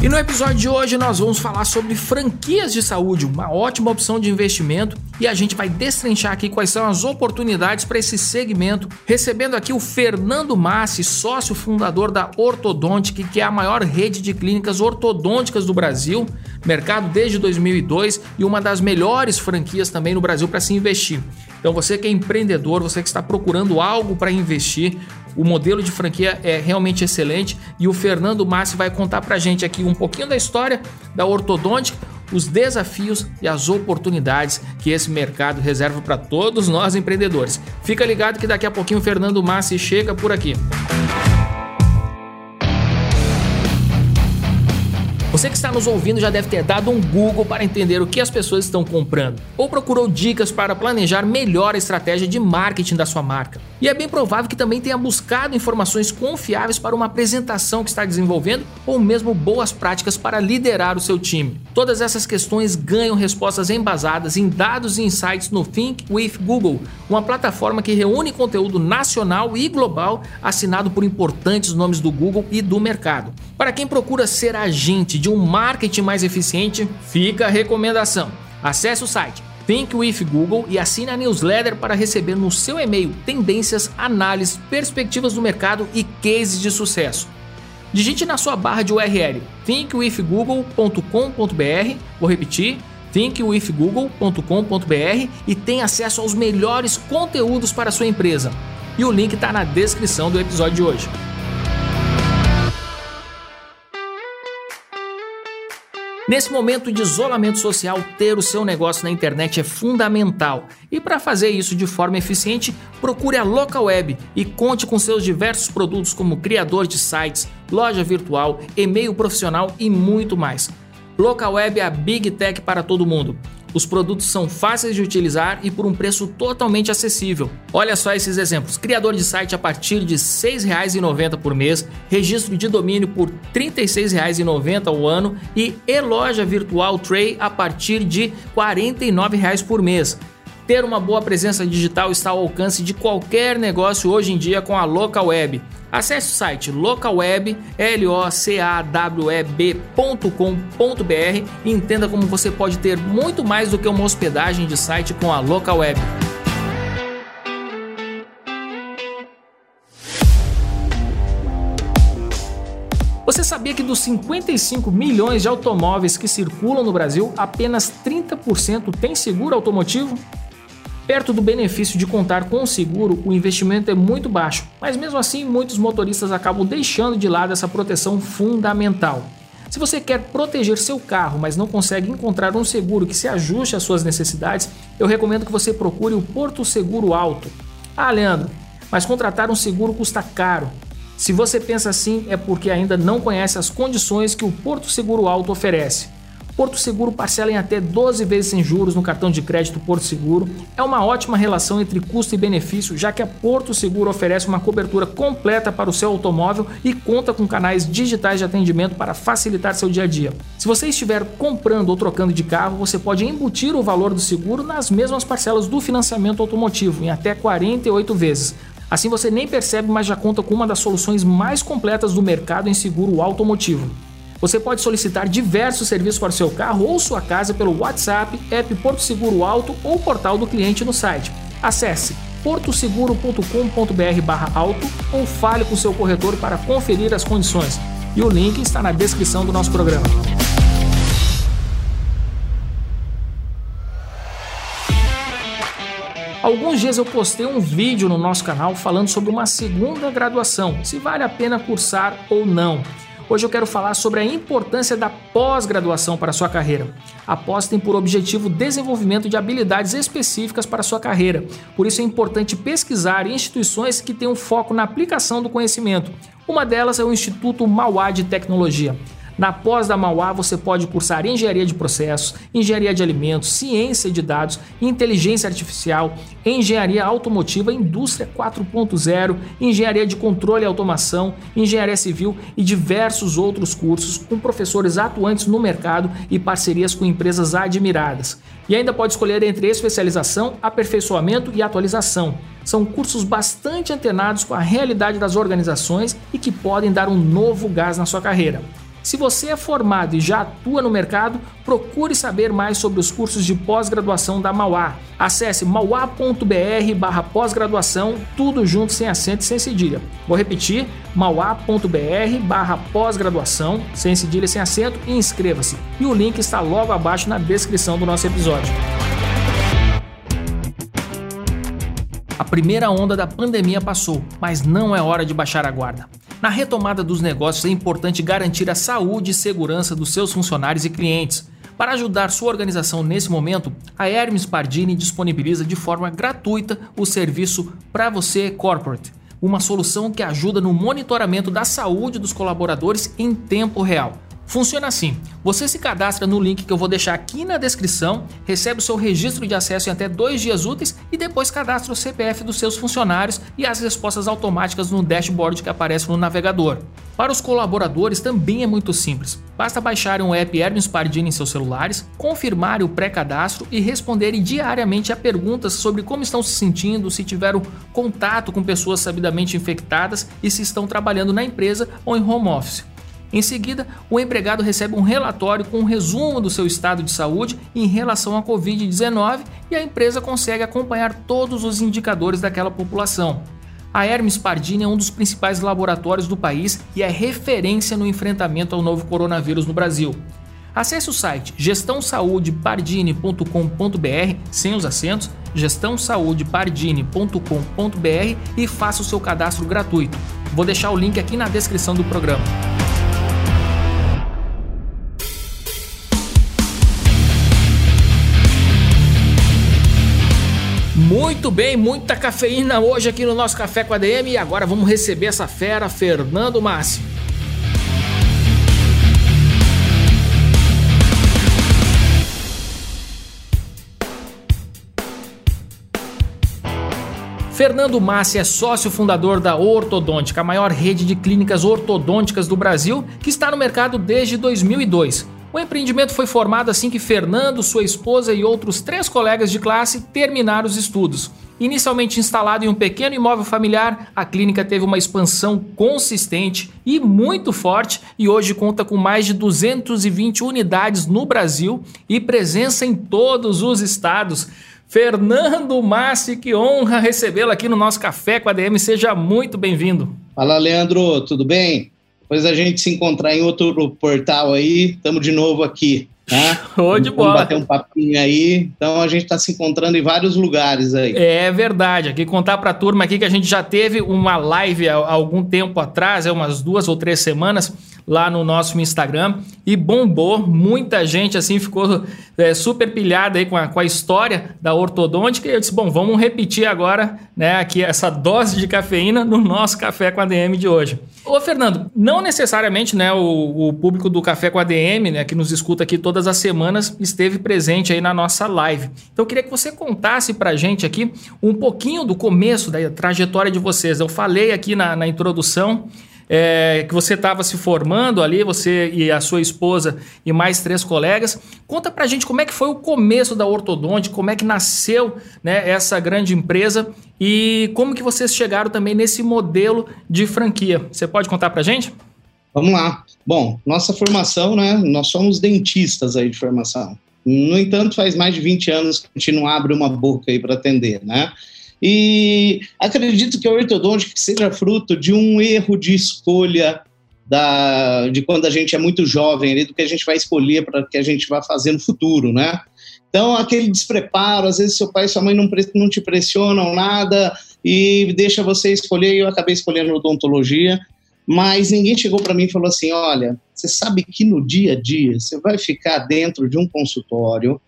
E no episódio de hoje nós vamos falar sobre franquias de saúde, uma ótima opção de investimento, e a gente vai destrinchar aqui quais são as oportunidades para esse segmento, recebendo aqui o Fernando Massi, sócio fundador da Ortodontic, que é a maior rede de clínicas ortodônticas do Brasil, mercado desde 2002 e uma das melhores franquias também no Brasil para se investir. Então você que é empreendedor, você que está procurando algo para investir, o modelo de franquia é realmente excelente e o Fernando Massi vai contar para gente aqui um pouquinho da história da ortodôntica, os desafios e as oportunidades que esse mercado reserva para todos nós empreendedores. Fica ligado que daqui a pouquinho o Fernando Massi chega por aqui. Você que está nos ouvindo já deve ter dado um Google para entender o que as pessoas estão comprando, ou procurou dicas para planejar melhor a estratégia de marketing da sua marca. E é bem provável que também tenha buscado informações confiáveis para uma apresentação que está desenvolvendo, ou mesmo boas práticas para liderar o seu time. Todas essas questões ganham respostas embasadas em dados e insights no Think with Google, uma plataforma que reúne conteúdo nacional e global assinado por importantes nomes do Google e do mercado. Para quem procura ser agente de um marketing mais eficiente, fica a recomendação. Acesse o site Think with Google e assine a newsletter para receber no seu e-mail tendências, análises, perspectivas do mercado e cases de sucesso. Digite na sua barra de URL thinkwithgoogle.com.br, vou repetir, thinkwithgoogle.com.br e tenha acesso aos melhores conteúdos para a sua empresa. E o link está na descrição do episódio de hoje. Nesse momento de isolamento social, ter o seu negócio na internet é fundamental. E para fazer isso de forma eficiente, procure a Local Web e conte com seus diversos produtos como criador de sites, loja virtual, e-mail profissional e muito mais. Local Web é a Big Tech para todo mundo. Os produtos são fáceis de utilizar e por um preço totalmente acessível. Olha só esses exemplos: criador de site a partir de R$ 6,90 por mês, registro de domínio por R$ 36,90 ao ano e e-loja virtual Tray a partir de R$ 49,00 por mês. Ter uma boa presença digital está ao alcance de qualquer negócio hoje em dia com a Local Web. Acesse o site localweb.com.br e entenda como você pode ter muito mais do que uma hospedagem de site com a Local Web. Você sabia que dos 55 milhões de automóveis que circulam no Brasil, apenas 30% tem seguro automotivo? Perto do benefício de contar com o seguro, o investimento é muito baixo, mas mesmo assim muitos motoristas acabam deixando de lado essa proteção fundamental. Se você quer proteger seu carro, mas não consegue encontrar um seguro que se ajuste às suas necessidades, eu recomendo que você procure o Porto Seguro Alto. Ah, Leandro, mas contratar um seguro custa caro. Se você pensa assim, é porque ainda não conhece as condições que o Porto Seguro Alto oferece. Porto Seguro parcela em até 12 vezes sem juros no cartão de crédito Porto Seguro. É uma ótima relação entre custo e benefício, já que a Porto Seguro oferece uma cobertura completa para o seu automóvel e conta com canais digitais de atendimento para facilitar seu dia a dia. Se você estiver comprando ou trocando de carro, você pode embutir o valor do seguro nas mesmas parcelas do financiamento automotivo, em até 48 vezes. Assim você nem percebe, mas já conta com uma das soluções mais completas do mercado em seguro automotivo. Você pode solicitar diversos serviços para seu carro ou sua casa pelo WhatsApp, app Porto Seguro Auto ou portal do cliente no site. Acesse portoseguro.com.br/auto ou fale com seu corretor para conferir as condições. E o link está na descrição do nosso programa. Alguns dias eu postei um vídeo no nosso canal falando sobre uma segunda graduação, se vale a pena cursar ou não. Hoje eu quero falar sobre a importância da pós-graduação para a sua carreira. A pós tem por objetivo o desenvolvimento de habilidades específicas para a sua carreira. Por isso é importante pesquisar instituições que tenham foco na aplicação do conhecimento. Uma delas é o Instituto Mauá de Tecnologia. Na pós da Mauá você pode cursar engenharia de processos, engenharia de alimentos, ciência de dados, inteligência artificial, engenharia automotiva, indústria 4.0, engenharia de controle e automação, engenharia civil e diversos outros cursos com professores atuantes no mercado e parcerias com empresas admiradas. E ainda pode escolher entre especialização, aperfeiçoamento e atualização. São cursos bastante antenados com a realidade das organizações e que podem dar um novo gás na sua carreira. Se você é formado e já atua no mercado, procure saber mais sobre os cursos de pós-graduação da Mauá. Acesse mauá.br barra pós-graduação, tudo junto sem acento e sem cedilha. Vou repetir, mauá.br barra pós-graduação, sem cedilha e sem acento e inscreva-se. E o link está logo abaixo na descrição do nosso episódio. A primeira onda da pandemia passou, mas não é hora de baixar a guarda. Na retomada dos negócios é importante garantir a saúde e segurança dos seus funcionários e clientes. Para ajudar sua organização nesse momento, a Hermes Pardini disponibiliza de forma gratuita o serviço Para Você Corporate, uma solução que ajuda no monitoramento da saúde dos colaboradores em tempo real. Funciona assim: você se cadastra no link que eu vou deixar aqui na descrição, recebe o seu registro de acesso em até dois dias úteis e depois cadastra o CPF dos seus funcionários e as respostas automáticas no dashboard que aparece no navegador. Para os colaboradores também é muito simples. Basta baixarem o app Hermes Pardini em seus celulares, confirmarem o pré-cadastro e responderem diariamente a perguntas sobre como estão se sentindo, se tiveram contato com pessoas sabidamente infectadas e se estão trabalhando na empresa ou em home office. Em seguida, o empregado recebe um relatório com um resumo do seu estado de saúde em relação à Covid-19 e a empresa consegue acompanhar todos os indicadores daquela população. A Hermes Pardini é um dos principais laboratórios do país e é referência no enfrentamento ao novo coronavírus no Brasil. Acesse o site gestãosaudepardini.com.br sem os acentos, gestãosaudepardini.com.br e faça o seu cadastro gratuito. Vou deixar o link aqui na descrição do programa. Muito bem, muita cafeína hoje aqui no nosso Café com a DM e agora vamos receber essa fera, Fernando Massi. Fernando Massi é sócio fundador da Ortodôntica, a maior rede de clínicas ortodônticas do Brasil, que está no mercado desde 2002. O empreendimento foi formado assim que Fernando, sua esposa e outros três colegas de classe terminaram os estudos. Inicialmente instalado em um pequeno imóvel familiar, a clínica teve uma expansão consistente e muito forte e hoje conta com mais de 220 unidades no Brasil e presença em todos os estados. Fernando Massi, que honra recebê-lo aqui no nosso Café com a DM. Seja muito bem-vindo. Fala, Leandro, tudo bem? Depois a gente se encontrar em outro portal aí, estamos de novo aqui. Tá? Show de bola. Vamos bater um papinho aí. Então a gente está se encontrando em vários lugares aí. É verdade. Aqui contar para a turma aqui que a gente já teve uma live há algum tempo atrás, é umas duas ou três semanas, lá no nosso Instagram e bombou. Muita gente assim ficou é, super pilhada aí com a, com a história da ortodôntica e eu disse, bom, vamos repetir agora né, aqui essa dose de cafeína no nosso Café com a DM de hoje. Ô Fernando, não necessariamente né, o, o público do Café com a DM, né, que nos escuta aqui todas as semanas, esteve presente aí na nossa live. Então eu queria que você contasse pra gente aqui um pouquinho do começo da trajetória de vocês. Eu falei aqui na, na introdução é, que você estava se formando ali, você e a sua esposa e mais três colegas. Conta pra gente como é que foi o começo da Ortodonte, como é que nasceu né, essa grande empresa e como que vocês chegaram também nesse modelo de franquia. Você pode contar pra gente? Vamos lá. Bom, nossa formação, né? Nós somos dentistas aí de formação. No entanto, faz mais de 20 anos que a gente não abre uma boca aí para atender, né? E acredito que a ortodôntica seja fruto de um erro de escolha da, de quando a gente é muito jovem, ali, do que a gente vai escolher para que a gente vá fazer no futuro, né? Então, aquele despreparo, às vezes seu pai e sua mãe não, não te pressionam nada e deixa você escolher, e eu acabei escolhendo odontologia, mas ninguém chegou para mim e falou assim: olha, você sabe que no dia a dia você vai ficar dentro de um consultório,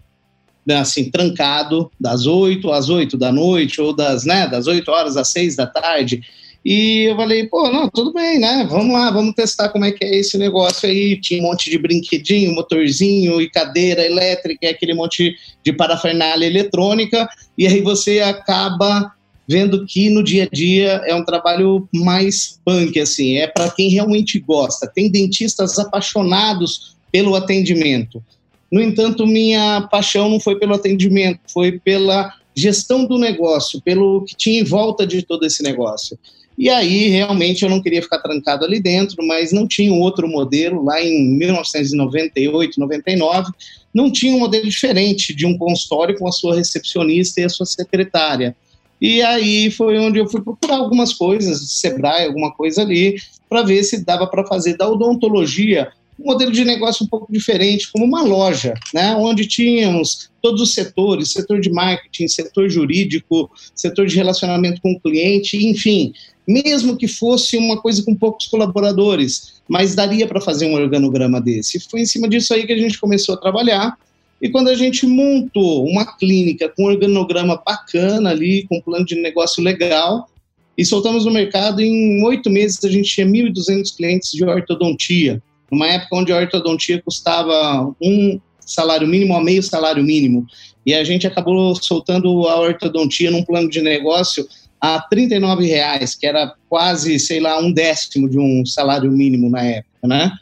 né, assim, trancado, das 8 às 8 da noite, ou das, né, das 8 horas às 6 da tarde. E eu falei, pô, não, tudo bem, né? Vamos lá, vamos testar como é que é esse negócio aí. Tinha um monte de brinquedinho, motorzinho e cadeira elétrica, aquele monte de parafernália eletrônica, e aí você acaba vendo que no dia a dia é um trabalho mais punk, assim, é para quem realmente gosta. Tem dentistas apaixonados pelo atendimento. No entanto, minha paixão não foi pelo atendimento, foi pela gestão do negócio, pelo que tinha em volta de todo esse negócio. E aí, realmente, eu não queria ficar trancado ali dentro, mas não tinha outro modelo. Lá em 1998, 99, não tinha um modelo diferente de um consultório com a sua recepcionista e a sua secretária. E aí foi onde eu fui procurar algumas coisas, Sebrae, alguma coisa ali, para ver se dava para fazer da odontologia um modelo de negócio um pouco diferente, como uma loja, né, onde tínhamos todos os setores, setor de marketing, setor jurídico, setor de relacionamento com o cliente, enfim, mesmo que fosse uma coisa com poucos colaboradores, mas daria para fazer um organograma desse. Foi em cima disso aí que a gente começou a trabalhar, e quando a gente montou uma clínica com um organograma bacana ali, com um plano de negócio legal, e soltamos no mercado, em oito meses a gente tinha 1.200 clientes de ortodontia. Numa época onde a ortodontia custava um salário mínimo a meio salário mínimo. E a gente acabou soltando a ortodontia num plano de negócio a R$ reais, que era quase, sei lá, um décimo de um salário mínimo na época, né?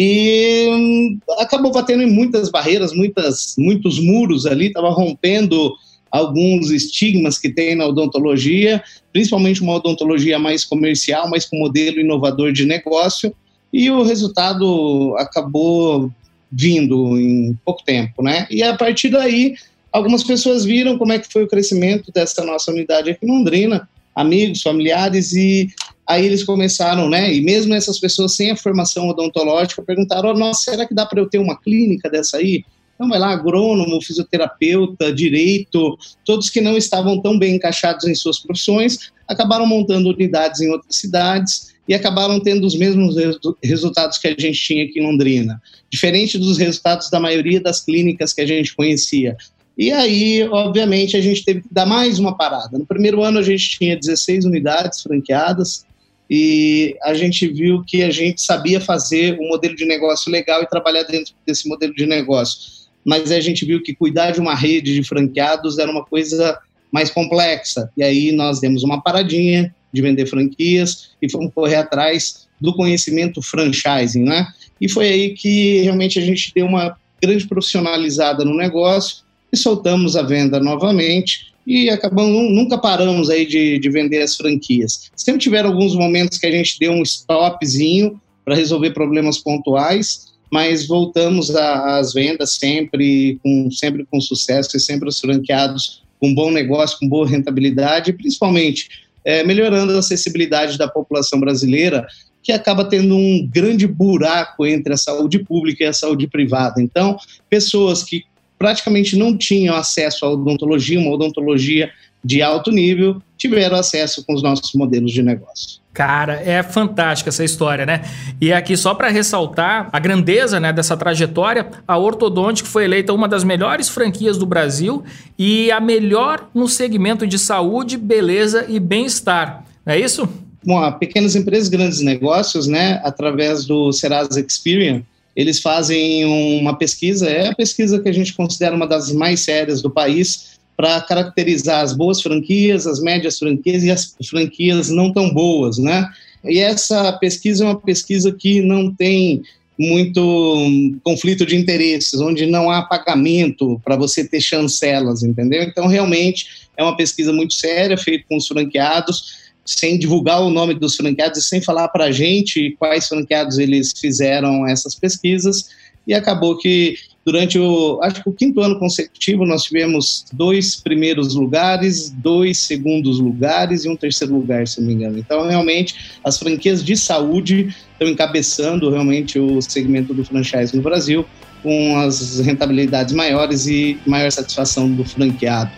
e hum, acabou batendo em muitas barreiras, muitas, muitos muros ali, estava rompendo alguns estigmas que tem na odontologia, principalmente uma odontologia mais comercial, mas com modelo inovador de negócio, e o resultado acabou vindo em pouco tempo, né? E a partir daí, algumas pessoas viram como é que foi o crescimento dessa nossa unidade aqui em Londrina, amigos, familiares, e Aí eles começaram, né? E mesmo essas pessoas sem a formação odontológica perguntaram: oh, nossa, será que dá para eu ter uma clínica dessa aí? Então vai lá, agrônomo, fisioterapeuta, direito, todos que não estavam tão bem encaixados em suas profissões, acabaram montando unidades em outras cidades e acabaram tendo os mesmos resultados que a gente tinha aqui em Londrina, diferente dos resultados da maioria das clínicas que a gente conhecia. E aí, obviamente, a gente teve que dar mais uma parada. No primeiro ano, a gente tinha 16 unidades franqueadas, e a gente viu que a gente sabia fazer um modelo de negócio legal e trabalhar dentro desse modelo de negócio. Mas a gente viu que cuidar de uma rede de franqueados era uma coisa mais complexa. E aí nós demos uma paradinha de vender franquias e fomos correr atrás do conhecimento franchising, né? E foi aí que realmente a gente deu uma grande profissionalizada no negócio e soltamos a venda novamente e acabamos, nunca paramos aí de, de vender as franquias. Sempre tiveram alguns momentos que a gente deu um stopzinho para resolver problemas pontuais, mas voltamos às vendas sempre com, sempre com sucesso e sempre os franqueados com bom negócio, com boa rentabilidade, principalmente é, melhorando a acessibilidade da população brasileira, que acaba tendo um grande buraco entre a saúde pública e a saúde privada. Então, pessoas que praticamente não tinham acesso à odontologia, uma odontologia de alto nível, tiveram acesso com os nossos modelos de negócio. Cara, é fantástica essa história, né? E aqui só para ressaltar a grandeza né, dessa trajetória, a Ortodontic foi eleita uma das melhores franquias do Brasil e a melhor no segmento de saúde, beleza e bem-estar. É isso? Bom, pequenas empresas, grandes negócios, né? Através do Serasa Experience, eles fazem uma pesquisa, é a pesquisa que a gente considera uma das mais sérias do país, para caracterizar as boas franquias, as médias franquias e as franquias não tão boas, né? E essa pesquisa é uma pesquisa que não tem muito conflito de interesses, onde não há pagamento para você ter chancelas, entendeu? Então, realmente, é uma pesquisa muito séria, feita com os franqueados, sem divulgar o nome dos franqueados e sem falar para a gente quais franqueados eles fizeram essas pesquisas. E acabou que durante o, acho que o quinto ano consecutivo, nós tivemos dois primeiros lugares, dois segundos lugares e um terceiro lugar, se não me engano. Então, realmente, as franquias de saúde estão encabeçando realmente o segmento do franchise no Brasil, com as rentabilidades maiores e maior satisfação do franqueado,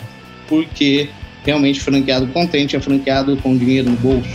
porque realmente franqueado contente é franqueado com dinheiro no bolso.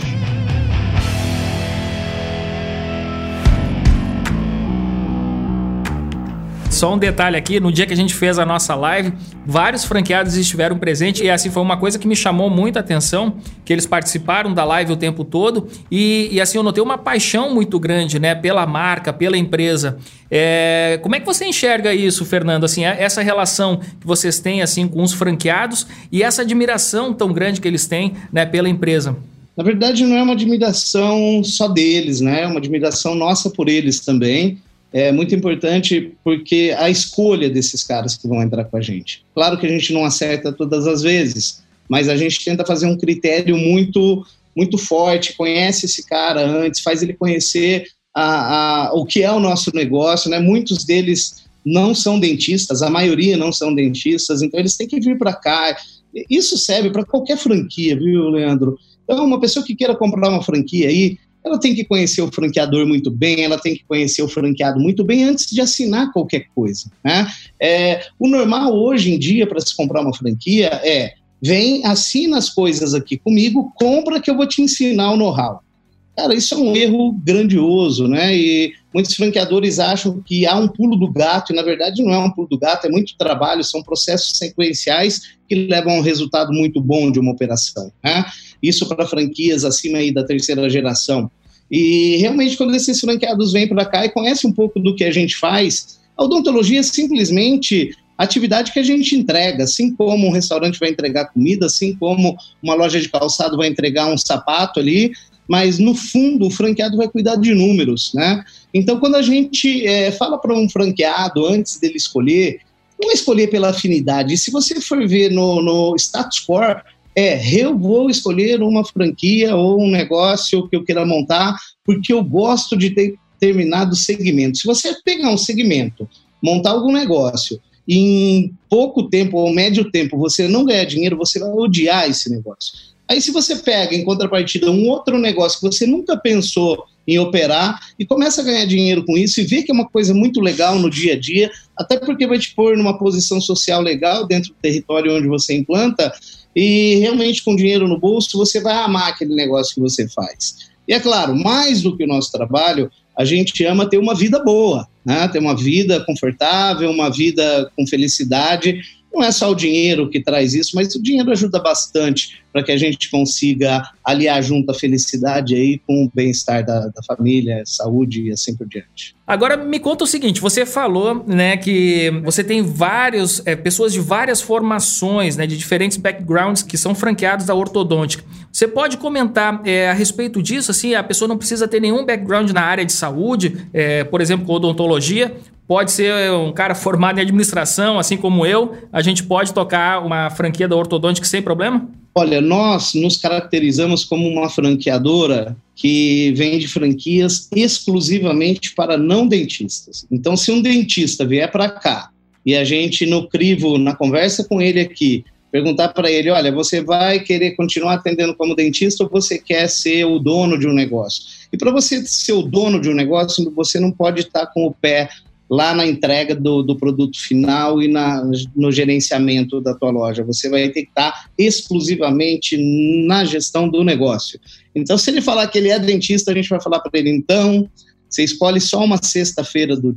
Só um detalhe aqui, no dia que a gente fez a nossa live, vários franqueados estiveram presentes e assim foi uma coisa que me chamou muita atenção, que eles participaram da live o tempo todo e, e assim eu notei uma paixão muito grande, né, pela marca, pela empresa. É, como é que você enxerga isso, Fernando? Assim, é, essa relação que vocês têm assim com os franqueados e essa admiração tão grande que eles têm, né, pela empresa? Na verdade, não é uma admiração só deles, né? É uma admiração nossa por eles também é muito importante porque a escolha desses caras que vão entrar com a gente. Claro que a gente não acerta todas as vezes, mas a gente tenta fazer um critério muito muito forte, conhece esse cara antes, faz ele conhecer a, a, o que é o nosso negócio, né? Muitos deles não são dentistas, a maioria não são dentistas, então eles têm que vir para cá. Isso serve para qualquer franquia, viu, Leandro? Então, uma pessoa que queira comprar uma franquia aí, ela tem que conhecer o franqueador muito bem, ela tem que conhecer o franqueado muito bem antes de assinar qualquer coisa. Né? É, o normal hoje em dia para se comprar uma franquia é vem, assina as coisas aqui comigo, compra que eu vou te ensinar o know-how. Cara, isso é um erro grandioso, né? E muitos franqueadores acham que há um pulo do gato, e na verdade não é um pulo do gato, é muito trabalho, são processos sequenciais que levam a um resultado muito bom de uma operação. Né? Isso para franquias acima aí da terceira geração. E realmente, quando esses franqueados vêm para cá e conhecem um pouco do que a gente faz, a odontologia é simplesmente atividade que a gente entrega, assim como um restaurante vai entregar comida, assim como uma loja de calçado vai entregar um sapato ali, mas no fundo o franqueado vai cuidar de números, né? Então, quando a gente é, fala para um franqueado antes dele escolher, não é escolher pela afinidade. Se você for ver no, no status quo, é eu vou escolher uma franquia ou um negócio que eu queira montar porque eu gosto de ter determinado segmento. Se você pegar um segmento, montar algum negócio e em pouco tempo ou médio tempo você não ganhar dinheiro, você vai odiar esse negócio. Aí, se você pega em contrapartida um outro negócio que você nunca pensou em operar e começa a ganhar dinheiro com isso e vê que é uma coisa muito legal no dia a dia, até porque vai te pôr numa posição social legal dentro do território onde você implanta e realmente com dinheiro no bolso você vai amar aquele negócio que você faz. E é claro, mais do que o nosso trabalho, a gente ama ter uma vida boa, né? ter uma vida confortável, uma vida com felicidade não é só o dinheiro que traz isso, mas o dinheiro ajuda bastante para que a gente consiga aliar junto a felicidade aí com o bem-estar da, da, família, saúde e assim por diante. Agora me conta o seguinte, você falou, né, que você tem várias é, pessoas de várias formações, né, de diferentes backgrounds que são franqueados da ortodôntica. Você pode comentar é, a respeito disso? Assim, a pessoa não precisa ter nenhum background na área de saúde, é, por exemplo, com odontologia, pode ser um cara formado em administração, assim como eu, a gente pode tocar uma franquia da Ortodôntica sem problema? Olha, nós nos caracterizamos como uma franqueadora que vende franquias exclusivamente para não dentistas. Então, se um dentista vier para cá e a gente no crivo, na conversa com ele aqui, perguntar para ele, olha, você vai querer continuar atendendo como dentista ou você quer ser o dono de um negócio? E para você ser o dono de um negócio, você não pode estar com o pé lá na entrega do, do produto final e na, no gerenciamento da tua loja. Você vai ter que estar exclusivamente na gestão do negócio. Então, se ele falar que ele é dentista, a gente vai falar para ele, então, você escolhe só uma sexta-feira do,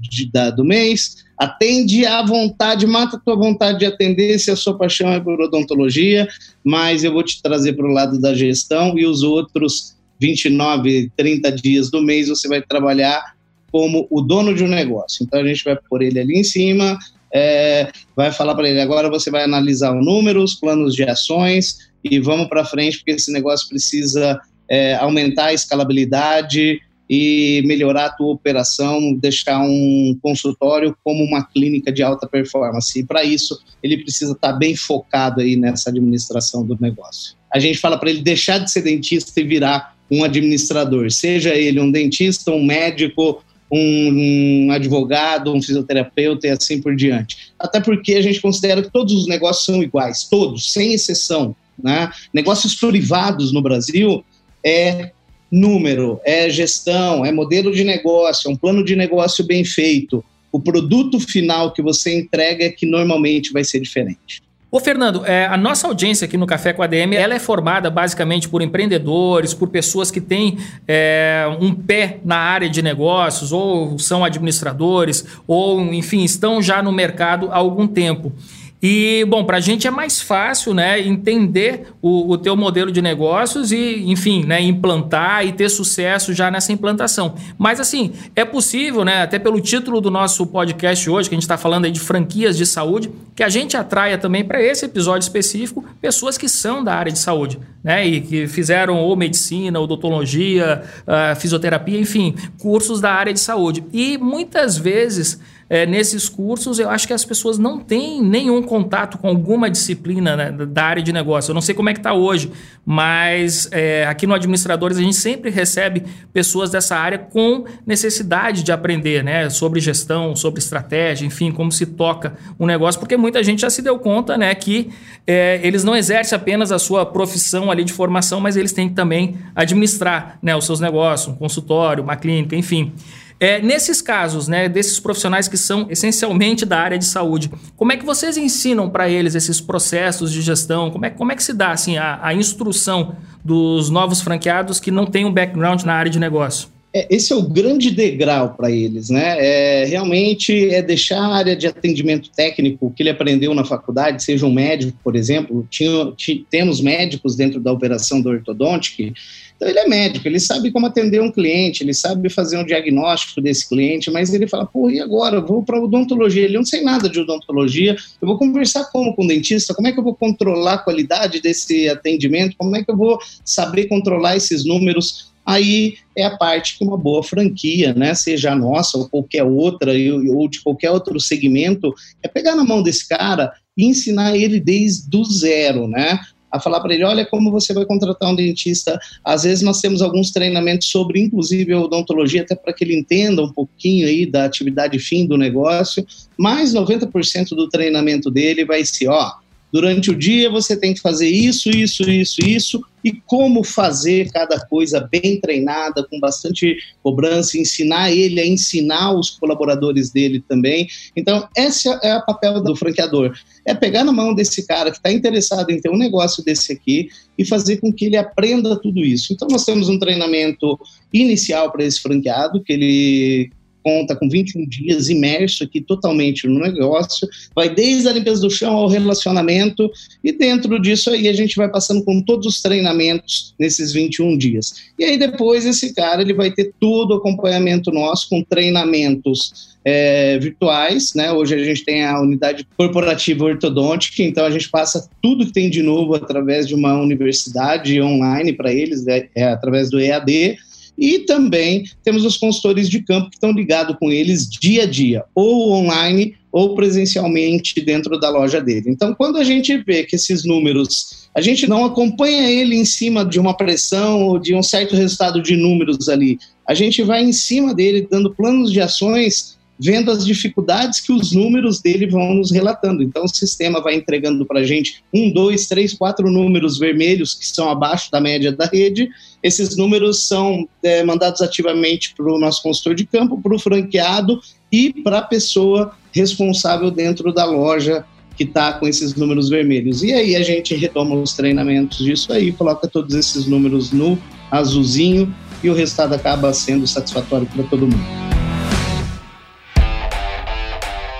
do mês, atende à vontade, mata a tua vontade de atender se a sua paixão é por odontologia, mas eu vou te trazer para o lado da gestão e os outros 29, 30 dias do mês você vai trabalhar como o dono de um negócio. Então a gente vai pôr ele ali em cima, é, vai falar para ele agora você vai analisar o número, os planos de ações e vamos para frente porque esse negócio precisa é, aumentar a escalabilidade e melhorar a tua operação, deixar um consultório como uma clínica de alta performance. E para isso ele precisa estar tá bem focado aí nessa administração do negócio. A gente fala para ele deixar de ser dentista e virar um administrador, seja ele um dentista, um médico, um, um, advogado, um fisioterapeuta e assim por diante. Até porque a gente considera que todos os negócios são iguais, todos, sem exceção. Né? Negócios privados no Brasil é número, é gestão, é modelo de negócio, é um plano de negócio bem feito. O produto final que você entrega é que normalmente vai ser diferente. Ô Fernando, é, a nossa audiência aqui no Café com a DM, ela é formada basicamente por empreendedores, por pessoas que têm é, um pé na área de negócios, ou são administradores, ou enfim, estão já no mercado há algum tempo. E, bom, para a gente é mais fácil né, entender o, o teu modelo de negócios e, enfim, né, implantar e ter sucesso já nessa implantação. Mas, assim, é possível, né, até pelo título do nosso podcast hoje, que a gente está falando aí de franquias de saúde, que a gente atraia também para esse episódio específico pessoas que são da área de saúde, né, e que fizeram ou medicina, odontologia, uh, fisioterapia, enfim, cursos da área de saúde. E muitas vezes é, nesses cursos, eu acho que as pessoas não têm nenhum contato com alguma disciplina né, da área de negócio. Eu não sei como é que está hoje, mas é, aqui no Administradores a gente sempre recebe pessoas dessa área com necessidade de aprender né, sobre gestão, sobre estratégia, enfim, como se toca um negócio, porque muita gente já se deu conta né, que é, eles não exercem apenas a sua profissão ali de formação, mas eles têm que também administrar né, os seus negócios, um consultório, uma clínica, enfim. É, nesses casos, né, desses profissionais que são essencialmente da área de saúde, como é que vocês ensinam para eles esses processos de gestão? Como é, como é que se dá assim, a, a instrução dos novos franqueados que não têm um background na área de negócio? É, esse é o grande degrau para eles, né? É, realmente é deixar a área de atendimento técnico que ele aprendeu na faculdade, seja um médico, por exemplo. Tinha, temos médicos dentro da operação do ortodontic então, ele é médico, ele sabe como atender um cliente, ele sabe fazer um diagnóstico desse cliente, mas ele fala, pô, e agora? vou para odontologia. Ele não sei nada de odontologia, eu vou conversar como com o dentista? Como é que eu vou controlar a qualidade desse atendimento? Como é que eu vou saber controlar esses números? Aí é a parte que uma boa franquia, né, seja a nossa ou qualquer outra, ou de qualquer outro segmento, é pegar na mão desse cara e ensinar ele desde do zero, né? A falar para ele, olha como você vai contratar um dentista. Às vezes nós temos alguns treinamentos sobre, inclusive, odontologia, até para que ele entenda um pouquinho aí da atividade fim do negócio, mas 90% do treinamento dele vai ser, ó, Durante o dia você tem que fazer isso, isso, isso, isso, e como fazer cada coisa bem treinada, com bastante cobrança, ensinar ele a ensinar os colaboradores dele também. Então, esse é o papel do franqueador: é pegar na mão desse cara que está interessado em ter um negócio desse aqui e fazer com que ele aprenda tudo isso. Então, nós temos um treinamento inicial para esse franqueado, que ele conta com 21 dias imerso aqui totalmente no negócio, vai desde a limpeza do chão ao relacionamento, e dentro disso aí a gente vai passando com todos os treinamentos nesses 21 dias. E aí depois esse cara ele vai ter todo o acompanhamento nosso com treinamentos é, virtuais, né? Hoje a gente tem a unidade corporativa ortodôntica, então a gente passa tudo que tem de novo através de uma universidade online para eles, é, é através do EAD, e também temos os consultores de campo que estão ligados com eles dia a dia, ou online ou presencialmente dentro da loja dele. Então, quando a gente vê que esses números, a gente não acompanha ele em cima de uma pressão ou de um certo resultado de números ali, a gente vai em cima dele dando planos de ações vendo as dificuldades que os números dele vão nos relatando. Então, o sistema vai entregando para a gente um, dois, três, quatro números vermelhos que são abaixo da média da rede. Esses números são é, mandados ativamente para o nosso consultor de campo, para o franqueado e para a pessoa responsável dentro da loja que está com esses números vermelhos. E aí a gente retoma os treinamentos disso aí, coloca todos esses números no azulzinho e o resultado acaba sendo satisfatório para todo mundo.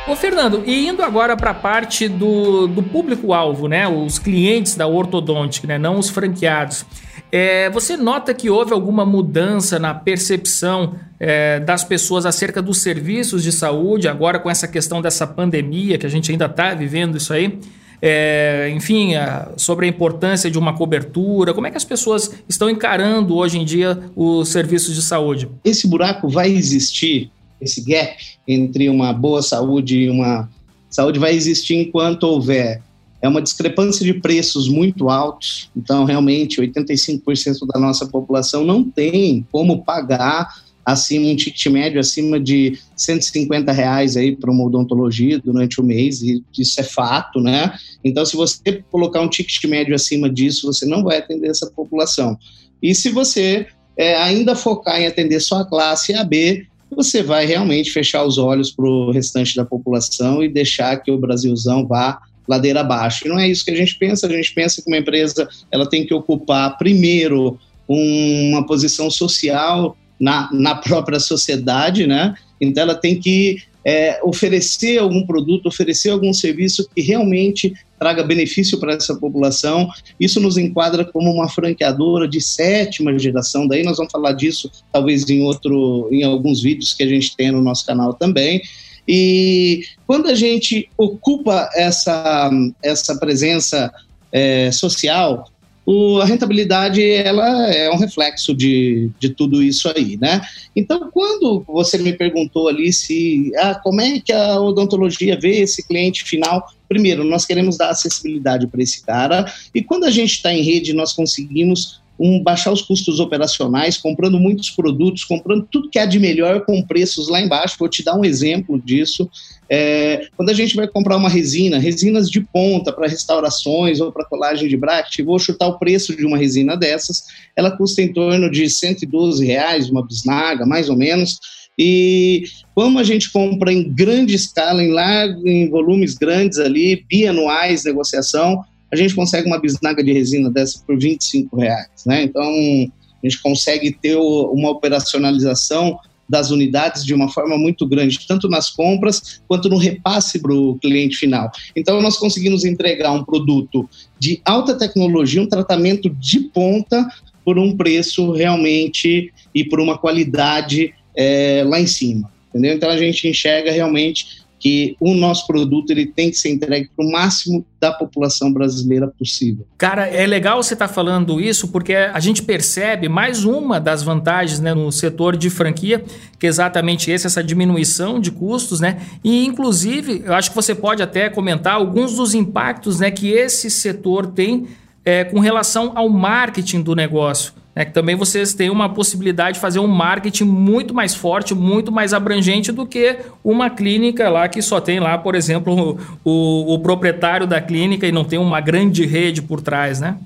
Ô Fernando, e indo agora para a parte do, do público-alvo, né? Os clientes da ortodôntica, né? Não os franqueados. É, você nota que houve alguma mudança na percepção é, das pessoas acerca dos serviços de saúde, agora com essa questão dessa pandemia, que a gente ainda está vivendo isso aí? É, enfim, a, sobre a importância de uma cobertura, como é que as pessoas estão encarando hoje em dia os serviços de saúde? Esse buraco vai existir esse gap entre uma boa saúde e uma saúde vai existir enquanto houver é uma discrepância de preços muito altos. Então, realmente, 85% da nossa população não tem como pagar acima um ticket médio acima de 150 reais aí para uma odontologia durante o mês e isso é fato, né? Então, se você colocar um ticket médio acima disso, você não vai atender essa população. E se você é, ainda focar em atender só a classe AB, você vai realmente fechar os olhos para o restante da população e deixar que o Brasilzão vá ladeira abaixo. E não é isso que a gente pensa, a gente pensa que uma empresa ela tem que ocupar primeiro uma posição social na, na própria sociedade, né? Então ela tem que é, oferecer algum produto, oferecer algum serviço que realmente traga benefício para essa população. Isso nos enquadra como uma franqueadora de sétima geração. Daí nós vamos falar disso talvez em outro, em alguns vídeos que a gente tem no nosso canal também. E quando a gente ocupa essa, essa presença é, social, o, a rentabilidade ela é um reflexo de, de tudo isso aí, né? Então, quando você me perguntou ali se ah, como é que a odontologia vê esse cliente final, primeiro, nós queremos dar acessibilidade para esse cara, e quando a gente está em rede, nós conseguimos um, baixar os custos operacionais, comprando muitos produtos, comprando tudo que há de melhor com preços lá embaixo. Vou te dar um exemplo disso. É, quando a gente vai comprar uma resina, resinas de ponta para restaurações ou para colagem de bracket, vou chutar o preço de uma resina dessas, ela custa em torno de 112 reais, uma bisnaga, mais ou menos. E como a gente compra em grande escala, em largo, em volumes grandes ali, bianuais, negociação, a gente consegue uma bisnaga de resina dessa por 25 reais, né? Então, a gente consegue ter uma operacionalização das unidades de uma forma muito grande, tanto nas compras quanto no repasse para o cliente final. Então, nós conseguimos entregar um produto de alta tecnologia, um tratamento de ponta por um preço realmente e por uma qualidade é, lá em cima. Entendeu? Então, a gente enxerga realmente que o nosso produto ele tem que ser entregue para o máximo da população brasileira possível. Cara, é legal você estar tá falando isso porque a gente percebe mais uma das vantagens né, no setor de franquia, que é exatamente esse, essa diminuição de custos, né? E inclusive, eu acho que você pode até comentar alguns dos impactos né, que esse setor tem é, com relação ao marketing do negócio é que também vocês têm uma possibilidade de fazer um marketing muito mais forte, muito mais abrangente do que uma clínica lá que só tem lá, por exemplo, o, o, o proprietário da clínica e não tem uma grande rede por trás, né?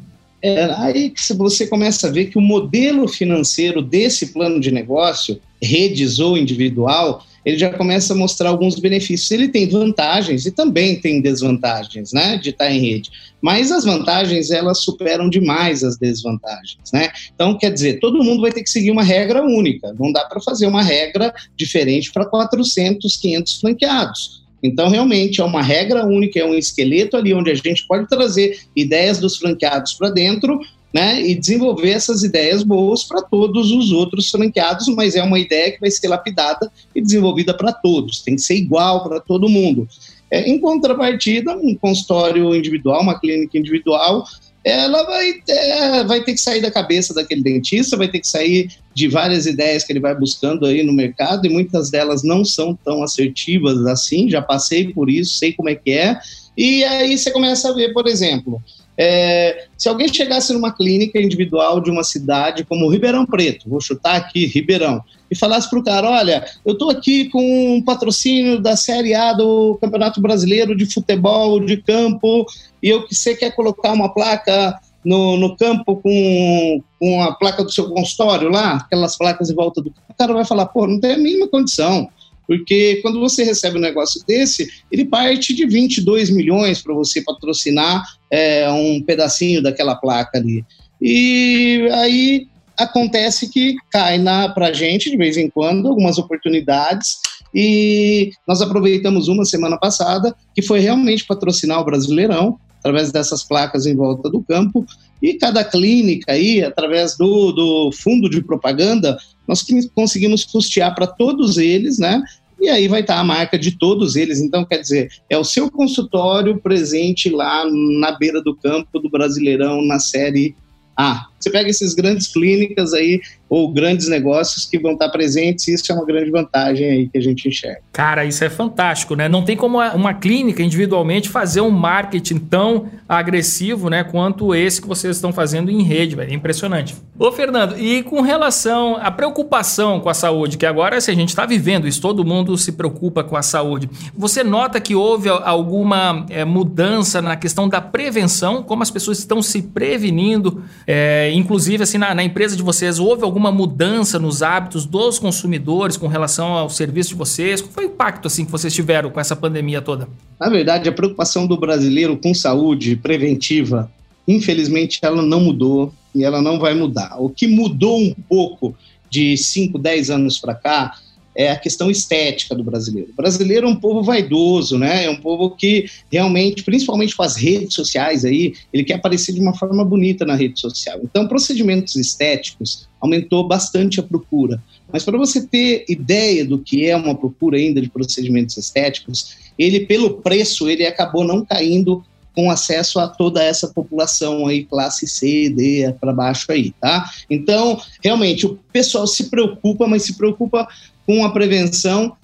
É aí que você começa a ver que o modelo financeiro desse plano de negócio, redes ou individual, ele já começa a mostrar alguns benefícios. Ele tem vantagens e também tem desvantagens, né, de estar em rede. Mas as vantagens elas superam demais as desvantagens, né? Então, quer dizer, todo mundo vai ter que seguir uma regra única. Não dá para fazer uma regra diferente para 400, 500 franqueados. Então, realmente, é uma regra única, é um esqueleto ali onde a gente pode trazer ideias dos franqueados para dentro, né, e desenvolver essas ideias boas para todos os outros franqueados, mas é uma ideia que vai ser lapidada e desenvolvida para todos, tem que ser igual para todo mundo. É, em contrapartida, um consultório individual, uma clínica individual, ela vai, é, vai ter que sair da cabeça daquele dentista, vai ter que sair de várias ideias que ele vai buscando aí no mercado, e muitas delas não são tão assertivas assim, já passei por isso, sei como é que é, e aí você começa a ver, por exemplo, é, se alguém chegasse numa clínica individual de uma cidade como Ribeirão Preto, vou chutar aqui Ribeirão, e falasse para o cara: olha, eu estou aqui com um patrocínio da Série A do Campeonato Brasileiro de Futebol de Campo, e eu que você quer colocar uma placa no, no campo com, com a placa do seu consultório lá, aquelas placas em volta do. O cara vai falar: pô, não tem a mínima condição. Porque quando você recebe um negócio desse, ele parte de 22 milhões para você patrocinar é, um pedacinho daquela placa ali. E aí acontece que cai para a gente, de vez em quando, algumas oportunidades. E nós aproveitamos uma semana passada, que foi realmente patrocinar o Brasileirão, através dessas placas em volta do campo. E cada clínica aí, através do, do fundo de propaganda, nós conseguimos custear para todos eles, né? E aí vai estar a marca de todos eles. Então, quer dizer, é o seu consultório presente lá na beira do campo do Brasileirão na Série A. Você pega esses grandes clínicas aí, ou grandes negócios que vão estar presentes, e isso é uma grande vantagem aí que a gente enxerga. Cara, isso é fantástico, né? Não tem como uma clínica individualmente fazer um marketing tão agressivo, né, quanto esse que vocês estão fazendo em rede, velho. É impressionante. Ô, Fernando, e com relação à preocupação com a saúde, que agora se a gente está vivendo isso, todo mundo se preocupa com a saúde. Você nota que houve alguma é, mudança na questão da prevenção, como as pessoas estão se prevenindo é, inclusive, assim, na, na, empresa de vocês, houve alguma mudança nos hábitos dos consumidores com relação ao serviço de vocês? Qual foi o impacto assim, que vocês tiveram com essa pandemia toda? Na verdade, a preocupação do brasileiro com saúde preventiva, infelizmente, ela não mudou e ela não vai mudar. O que mudou um pouco de 5, 10 anos para cá é a questão estética do brasileiro. O brasileiro é um povo vaidoso, né? É um povo que realmente, principalmente com as redes sociais aí, ele quer aparecer de uma forma bonita na rede social. Então, procedimentos estéticos aumentou bastante a procura. Mas para você ter ideia do que é uma procura ainda de procedimentos estéticos, ele pelo preço ele acabou não caindo com acesso a toda essa população aí, classe C, D, para baixo aí, tá? Então, realmente, o pessoal se preocupa, mas se preocupa com a prevenção,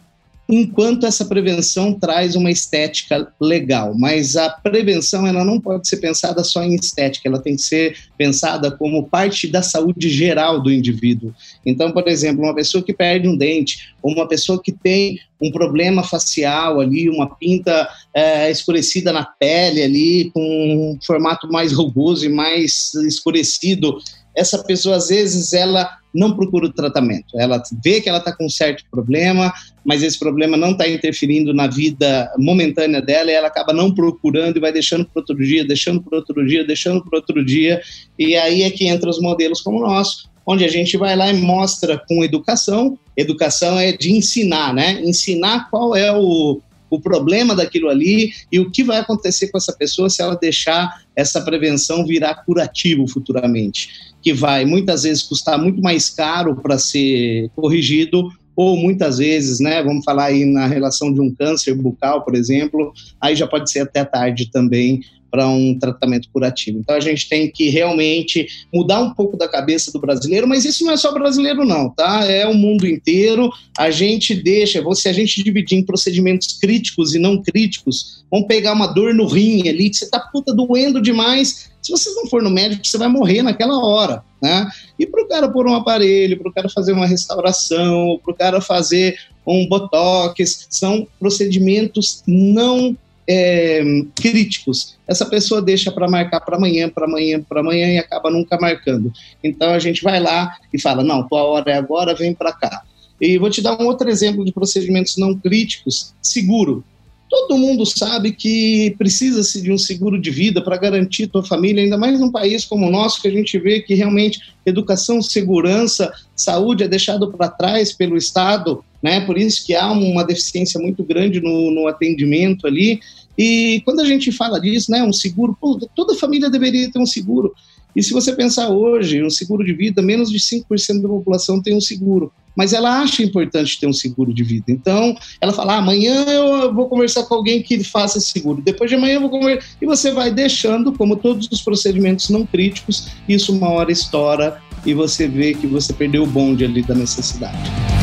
enquanto essa prevenção traz uma estética legal. Mas a prevenção ela não pode ser pensada só em estética, ela tem que ser pensada como parte da saúde geral do indivíduo. Então, por exemplo, uma pessoa que perde um dente, ou uma pessoa que tem um problema facial ali, uma pinta é, escurecida na pele ali, com um formato mais rugoso e mais escurecido, essa pessoa às vezes ela não procura o tratamento. Ela vê que ela está com um certo problema, mas esse problema não está interferindo na vida momentânea dela e ela acaba não procurando e vai deixando para outro dia, deixando para outro dia, deixando para outro dia. E aí é que entra os modelos como o nosso, onde a gente vai lá e mostra com educação. Educação é de ensinar, né? Ensinar qual é o, o problema daquilo ali e o que vai acontecer com essa pessoa se ela deixar essa prevenção virar curativo futuramente, que vai muitas vezes custar muito mais caro para ser corrigido ou muitas vezes, né, vamos falar aí na relação de um câncer bucal, por exemplo, aí já pode ser até tarde também para um tratamento curativo. Então a gente tem que realmente mudar um pouco da cabeça do brasileiro, mas isso não é só brasileiro não, tá? É o mundo inteiro. A gente deixa, se a gente dividir em procedimentos críticos e não críticos, vamos pegar uma dor no rim ali, você tá puta doendo demais. Se você não for no médico, você vai morrer naquela hora, né? E para o cara pôr um aparelho, para o cara fazer uma restauração, para o cara fazer um botox, são procedimentos não é, críticos. Essa pessoa deixa para marcar para amanhã, para amanhã, para amanhã e acaba nunca marcando. Então a gente vai lá e fala: não, tua hora é agora, vem para cá. E vou te dar um outro exemplo de procedimentos não críticos: seguro. Todo mundo sabe que precisa-se de um seguro de vida para garantir tua família, ainda mais num país como o nosso, que a gente vê que realmente educação, segurança, saúde é deixado para trás pelo Estado, né? Por isso que há uma deficiência muito grande no, no atendimento ali. E quando a gente fala disso, né, um seguro, pô, toda família deveria ter um seguro. E se você pensar hoje, um seguro de vida, menos de 5% da população tem um seguro. Mas ela acha importante ter um seguro de vida. Então, ela fala: ah, amanhã eu vou conversar com alguém que faça esse seguro. Depois de amanhã eu vou conversar. E você vai deixando, como todos os procedimentos não críticos, isso uma hora estoura e você vê que você perdeu o bonde ali da necessidade.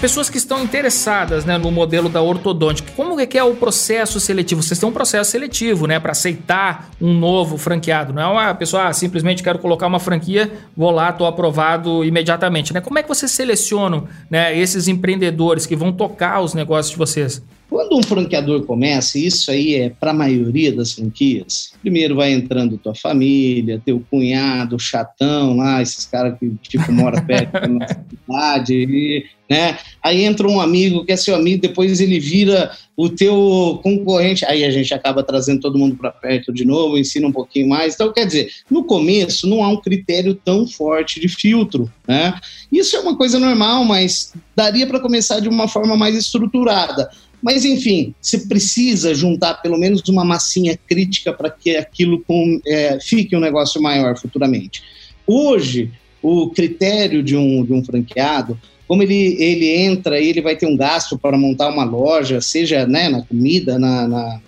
Pessoas que estão interessadas né, no modelo da ortodôntica, como é que é o processo seletivo? Vocês têm um processo seletivo, né, para aceitar um novo franqueado. Não é uma pessoa ah, simplesmente quero colocar uma franquia, vou lá, estou aprovado imediatamente, né? Como é que vocês selecionam, né, esses empreendedores que vão tocar os negócios de vocês? Quando um franqueador começa, isso aí é para a maioria das franquias, primeiro vai entrando tua família, teu cunhado, chatão lá, esses caras que tipo mora perto da cidade, e, né? Aí entra um amigo que é seu amigo, depois ele vira o teu concorrente, aí a gente acaba trazendo todo mundo para perto de novo, ensina um pouquinho mais. Então, quer dizer, no começo não há um critério tão forte de filtro, né? Isso é uma coisa normal, mas daria para começar de uma forma mais estruturada mas, enfim, se precisa juntar pelo menos uma massinha crítica para que aquilo com, é, fique um negócio maior futuramente. Hoje, o critério de um, de um franqueado, como ele, ele entra, ele vai ter um gasto para montar uma loja, seja né, na comida, na, na,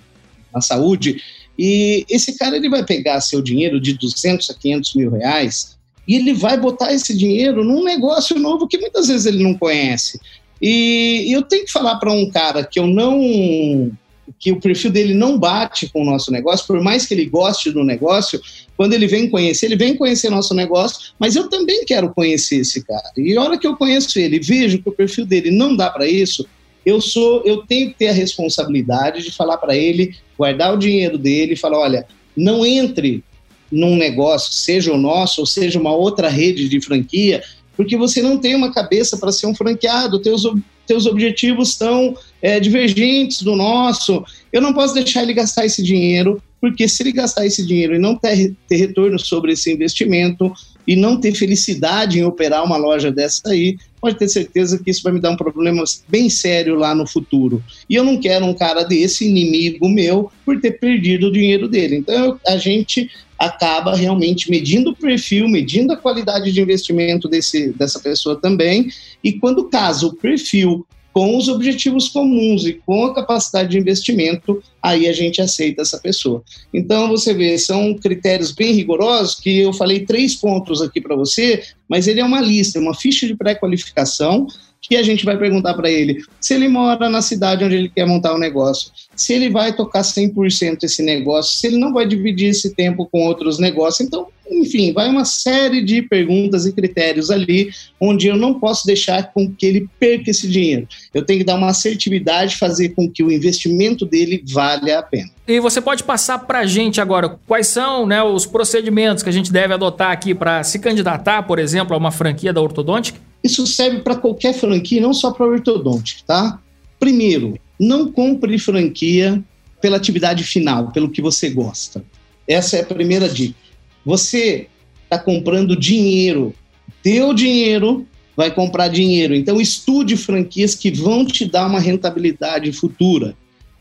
na saúde, e esse cara ele vai pegar seu dinheiro de 200 a 500 mil reais e ele vai botar esse dinheiro num negócio novo que muitas vezes ele não conhece. E, eu tenho que falar para um cara que eu não que o perfil dele não bate com o nosso negócio, por mais que ele goste do negócio, quando ele vem conhecer, ele vem conhecer nosso negócio, mas eu também quero conhecer esse cara. E a hora que eu conheço ele, vejo que o perfil dele não dá para isso, eu sou, eu tenho que ter a responsabilidade de falar para ele, guardar o dinheiro dele e falar, olha, não entre num negócio, seja o nosso ou seja uma outra rede de franquia, porque você não tem uma cabeça para ser um franqueado, teus, teus objetivos estão é, divergentes do nosso. Eu não posso deixar ele gastar esse dinheiro, porque se ele gastar esse dinheiro e não ter, ter retorno sobre esse investimento e não ter felicidade em operar uma loja dessa aí, pode ter certeza que isso vai me dar um problema bem sério lá no futuro. E eu não quero um cara desse, inimigo meu, por ter perdido o dinheiro dele. Então a gente acaba realmente medindo o perfil, medindo a qualidade de investimento desse, dessa pessoa também. E quando casa o perfil com os objetivos comuns e com a capacidade de investimento, aí a gente aceita essa pessoa. Então, você vê, são critérios bem rigorosos, que eu falei três pontos aqui para você, mas ele é uma lista, uma ficha de pré-qualificação, que a gente vai perguntar para ele se ele mora na cidade onde ele quer montar o um negócio, se ele vai tocar 100% esse negócio, se ele não vai dividir esse tempo com outros negócios. Então, enfim, vai uma série de perguntas e critérios ali, onde eu não posso deixar com que ele perca esse dinheiro. Eu tenho que dar uma assertividade, fazer com que o investimento dele valha a pena. E você pode passar para a gente agora quais são né, os procedimentos que a gente deve adotar aqui para se candidatar, por exemplo, a uma franquia da Ortodontic? Isso serve para qualquer franquia, não só para o Ortodontic, tá? Primeiro, não compre franquia pela atividade final, pelo que você gosta. Essa é a primeira dica. Você está comprando dinheiro. Teu dinheiro vai comprar dinheiro. Então, estude franquias que vão te dar uma rentabilidade futura.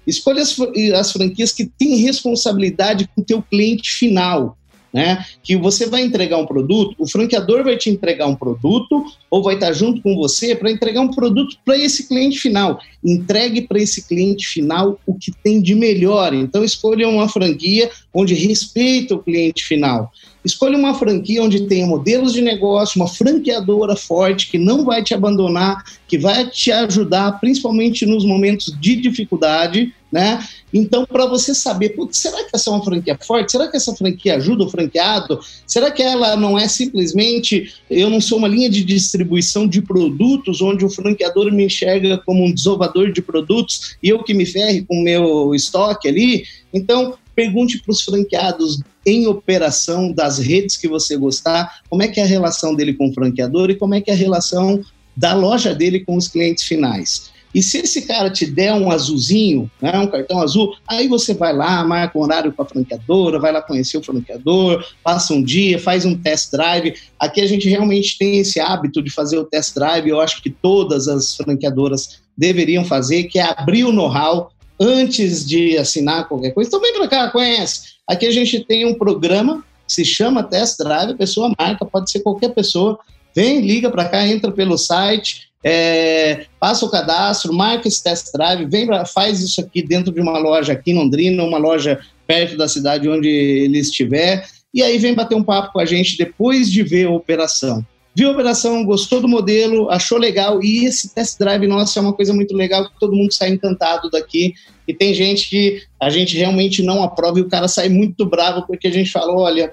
Escolha as, as franquias que têm responsabilidade com o teu cliente final né? Que você vai entregar um produto, o franqueador vai te entregar um produto ou vai estar junto com você para entregar um produto para esse cliente final. Entregue para esse cliente final o que tem de melhor. Então escolha uma franquia onde respeita o cliente final. Escolha uma franquia onde tenha modelos de negócio, uma franqueadora forte que não vai te abandonar, que vai te ajudar, principalmente nos momentos de dificuldade, né? Então, para você saber, será que essa é uma franquia forte? Será que essa franquia ajuda o franqueado? Será que ela não é simplesmente eu não sou uma linha de distribuição de produtos onde o franqueador me enxerga como um desovador de produtos e eu que me ferre com o meu estoque ali? Então, pergunte para os franqueados em operação das redes que você gostar, como é que é a relação dele com o franqueador e como é que é a relação da loja dele com os clientes finais. E se esse cara te der um azulzinho, né, um cartão azul, aí você vai lá, marca um horário com a franqueadora, vai lá conhecer o franqueador, passa um dia, faz um test drive. Aqui a gente realmente tem esse hábito de fazer o test drive, eu acho que todas as franqueadoras deveriam fazer, que é abrir o know-how antes de assinar qualquer coisa. Então vem para cá, conhece. Aqui a gente tem um programa se chama Test Drive, a pessoa marca, pode ser qualquer pessoa, vem, liga para cá, entra pelo site, é, passa o cadastro, marca esse test drive, vem, faz isso aqui dentro de uma loja aqui em Londrina, uma loja perto da cidade onde ele estiver, e aí vem bater um papo com a gente depois de ver a operação. Viu a operação, gostou do modelo, achou legal, e esse test drive nosso é uma coisa muito legal, que todo mundo sai encantado daqui, e tem gente que a gente realmente não aprova e o cara sai muito bravo porque a gente falou, olha,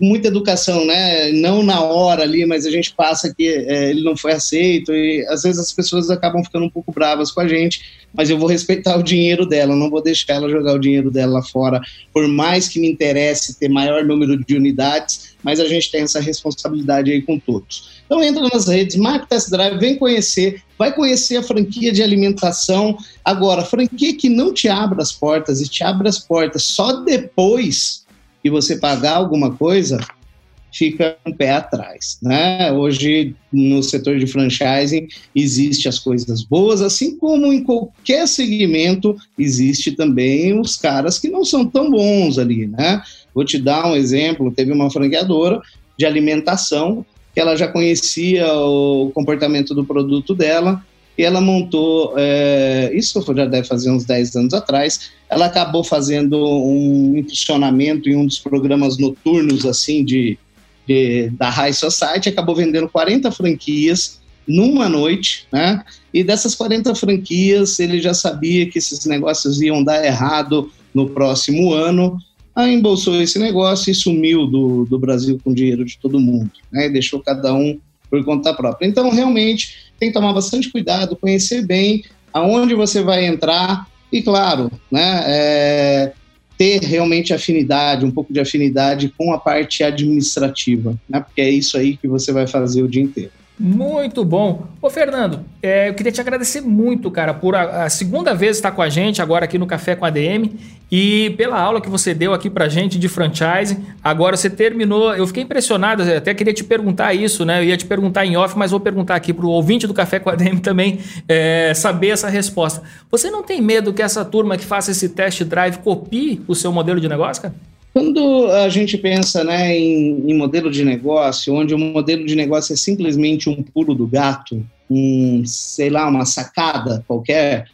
muita educação, né? Não na hora ali, mas a gente passa que é, ele não foi aceito e às vezes as pessoas acabam ficando um pouco bravas com a gente, mas eu vou respeitar o dinheiro dela, não vou deixar ela jogar o dinheiro dela lá fora, por mais que me interesse ter maior número de unidades, mas a gente tem essa responsabilidade aí com todos. Então entra nas redes, marca Test Drive, vem conhecer, vai conhecer a franquia de alimentação. Agora, franquia que não te abre as portas e te abre as portas só depois e você pagar alguma coisa, fica um pé atrás, né? Hoje no setor de franchising existe as coisas boas, assim como em qualquer segmento existe também os caras que não são tão bons ali, né? Vou te dar um exemplo, teve uma franqueadora de alimentação que ela já conhecia o comportamento do produto dela e ela montou, é, isso já deve fazer uns 10 anos atrás, ela acabou fazendo um impulsionamento em um dos programas noturnos, assim, de, de da High Society, acabou vendendo 40 franquias numa noite, né? E dessas 40 franquias, ele já sabia que esses negócios iam dar errado no próximo ano, aí embolsou esse negócio e sumiu do, do Brasil com dinheiro de todo mundo, né? E deixou cada um por conta própria. Então, realmente, tem que tomar bastante cuidado, conhecer bem, aonde você vai entrar e, claro, né, é, ter realmente afinidade, um pouco de afinidade com a parte administrativa, né, porque é isso aí que você vai fazer o dia inteiro. Muito bom. Ô, Fernando, é, eu queria te agradecer muito, cara, por a, a, segunda vez estar com a gente agora aqui no Café com a DM e pela aula que você deu aqui pra gente de franchise. Agora você terminou, eu fiquei impressionado, até queria te perguntar isso, né? Eu ia te perguntar em off, mas vou perguntar aqui pro ouvinte do Café com a DM também é, saber essa resposta. Você não tem medo que essa turma que faça esse test drive copie o seu modelo de negócio, cara? Quando a gente pensa né, em, em, modelo de negócio, onde o modelo de negócio é simplesmente um pulo do gato, um, sei lá, uma sacada qualquer,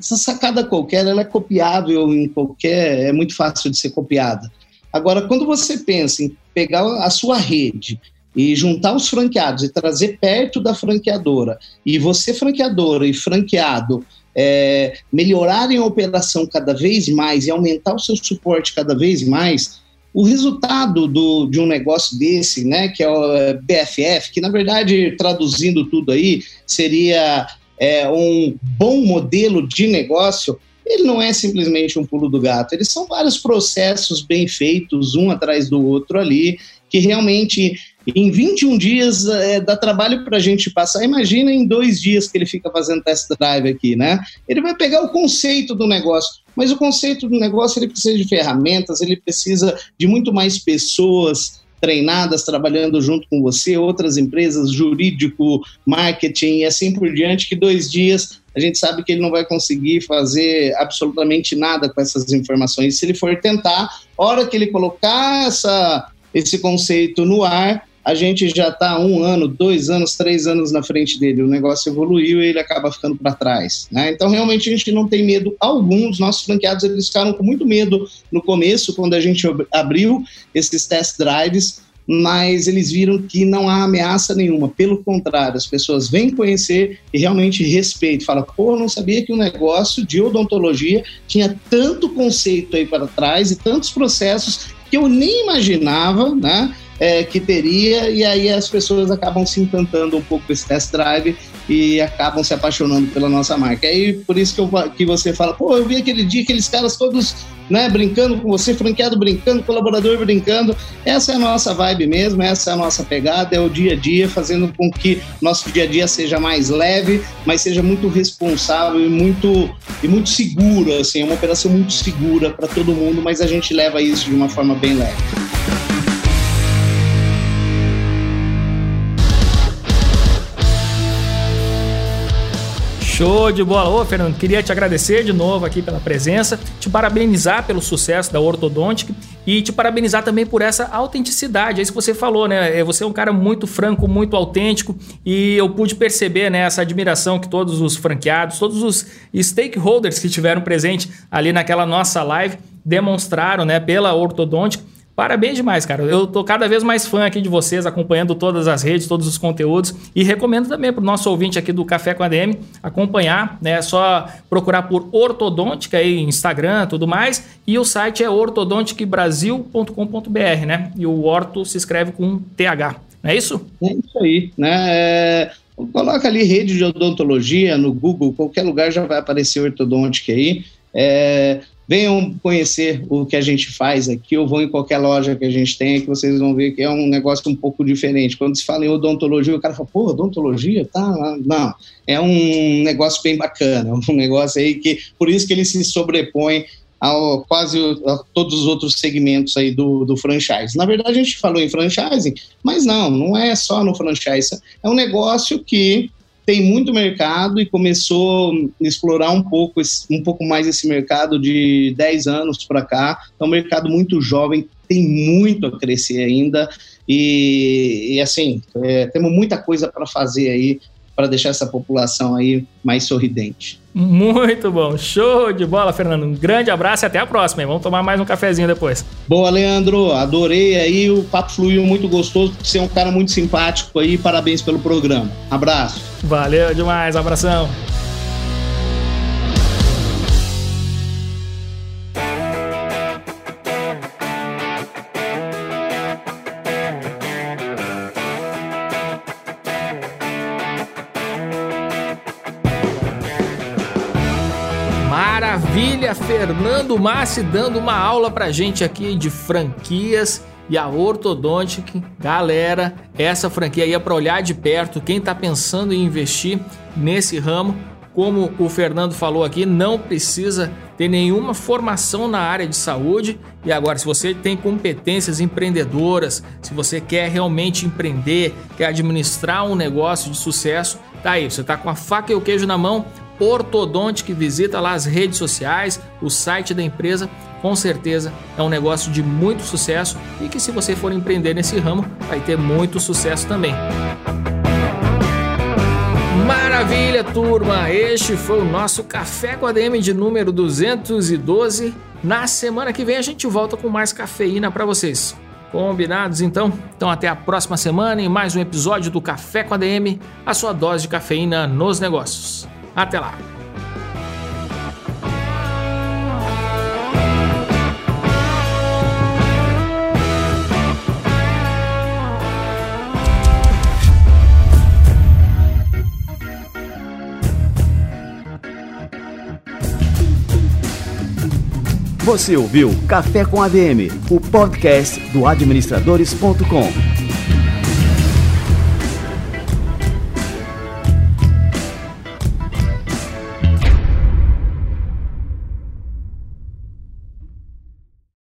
essa sacada qualquer ela é copiável em qualquer, é muito fácil de ser copiada. Agora, quando você pensa em pegar a sua rede e juntar os franqueados e trazer perto da franqueadora, e você franqueadora e franqueado é, melhorarem a operação cada vez mais e aumentar o seu suporte cada vez mais, o resultado do, de um negócio desse, né, que é o é, BFF, que na verdade, traduzindo tudo aí, seria é, um bom modelo de negócio, ele não é simplesmente um pulo do gato, eles são vários processos bem feitos, um atrás do outro ali, que realmente em 21 dias é, dá trabalho para a gente passar. Imagina em dois dias que ele fica fazendo test drive aqui, né? Ele vai pegar o conceito do negócio, mas o conceito do negócio ele precisa de ferramentas, ele precisa de muito mais pessoas treinadas trabalhando junto com você, outras empresas, jurídico, marketing e assim por diante, que dois dias a gente sabe que ele não vai conseguir fazer absolutamente nada com essas informações. Se ele for tentar, hora que ele colocar essa, esse conceito no ar, a gente já está um ano, dois anos, três anos na frente dele. O negócio evoluiu e ele acaba ficando para trás. Né? Então, realmente, a gente não tem medo algum. Os nossos franqueados eles ficaram com muito medo no começo, quando a gente abriu esses test drives, mas eles viram que não há ameaça nenhuma. Pelo contrário, as pessoas vêm conhecer e realmente respeitam. Fala, pô, não sabia que o um negócio de odontologia tinha tanto conceito aí para trás e tantos processos que eu nem imaginava, né? É, que teria, e aí as pessoas acabam se encantando um pouco com esse test drive e acabam se apaixonando pela nossa marca. Aí por isso que, eu, que você fala, pô, eu vi aquele dia aqueles caras todos né, brincando com você, franqueado brincando, colaborador brincando. Essa é a nossa vibe mesmo, essa é a nossa pegada, é o dia a dia, fazendo com que nosso dia a dia seja mais leve, mas seja muito responsável e muito, e muito seguro, assim, é uma operação muito segura para todo mundo, mas a gente leva isso de uma forma bem leve. Show de bola. Ô, Fernando, queria te agradecer de novo aqui pela presença, te parabenizar pelo sucesso da Ortodontic e te parabenizar também por essa autenticidade. É isso que você falou, né? É, você é um cara muito franco, muito autêntico e eu pude perceber né, essa admiração que todos os franqueados, todos os stakeholders que tiveram presente ali naquela nossa live demonstraram né, pela Ortodontic Parabéns demais, cara. Eu tô cada vez mais fã aqui de vocês, acompanhando todas as redes, todos os conteúdos e recomendo também para o nosso ouvinte aqui do Café com a DM acompanhar, né? É só procurar por Ortodôntica aí, Instagram, tudo mais, e o site é ortodonticbrasil.com.br, né? E o orto se escreve com TH. Não é isso? É isso aí, né? É... Coloca ali rede de odontologia no Google, qualquer lugar já vai aparecer ortodôntica aí. É, venham conhecer o que a gente faz aqui, ou vão em qualquer loja que a gente tem, que vocês vão ver que é um negócio um pouco diferente. Quando se fala em odontologia, o cara fala, pô, odontologia? Tá, não. É um negócio bem bacana, um negócio aí que, por isso que ele se sobrepõe ao quase a todos os outros segmentos aí do, do franchise. Na verdade, a gente falou em franchising, mas não, não é só no franchise. É um negócio que tem muito mercado e começou a explorar um pouco, um pouco mais esse mercado de 10 anos para cá. É um mercado muito jovem, tem muito a crescer ainda e, e assim, é, temos muita coisa para fazer aí para deixar essa população aí mais sorridente. Muito bom, show de bola, Fernando. Um grande abraço e até a próxima. Hein? Vamos tomar mais um cafezinho depois. Boa, Leandro, adorei aí, o papo fluiu muito gostoso, você é um cara muito simpático aí, parabéns pelo programa. Abraço. Valeu demais, abração. Maravilha, Fernando Massi dando uma aula pra gente aqui de franquias e a Ortodontic. Galera, essa franquia aí é para olhar de perto. Quem está pensando em investir nesse ramo, como o Fernando falou aqui, não precisa ter nenhuma formação na área de saúde. E agora, se você tem competências empreendedoras, se você quer realmente empreender, quer administrar um negócio de sucesso, tá aí, você tá com a faca e o queijo na mão, Ortodontic, visita lá as redes sociais, o site da empresa, com certeza é um negócio de muito sucesso e que se você for empreender nesse ramo, vai ter muito sucesso também. Maravilha, turma! Este foi o nosso Café com a DM de número 212. Na semana que vem a gente volta com mais cafeína para vocês. Combinados então? Então até a próxima semana em mais um episódio do Café com a DM, a sua dose de cafeína nos negócios. Até lá! Você ouviu Café com ADM, o podcast do administradores.com.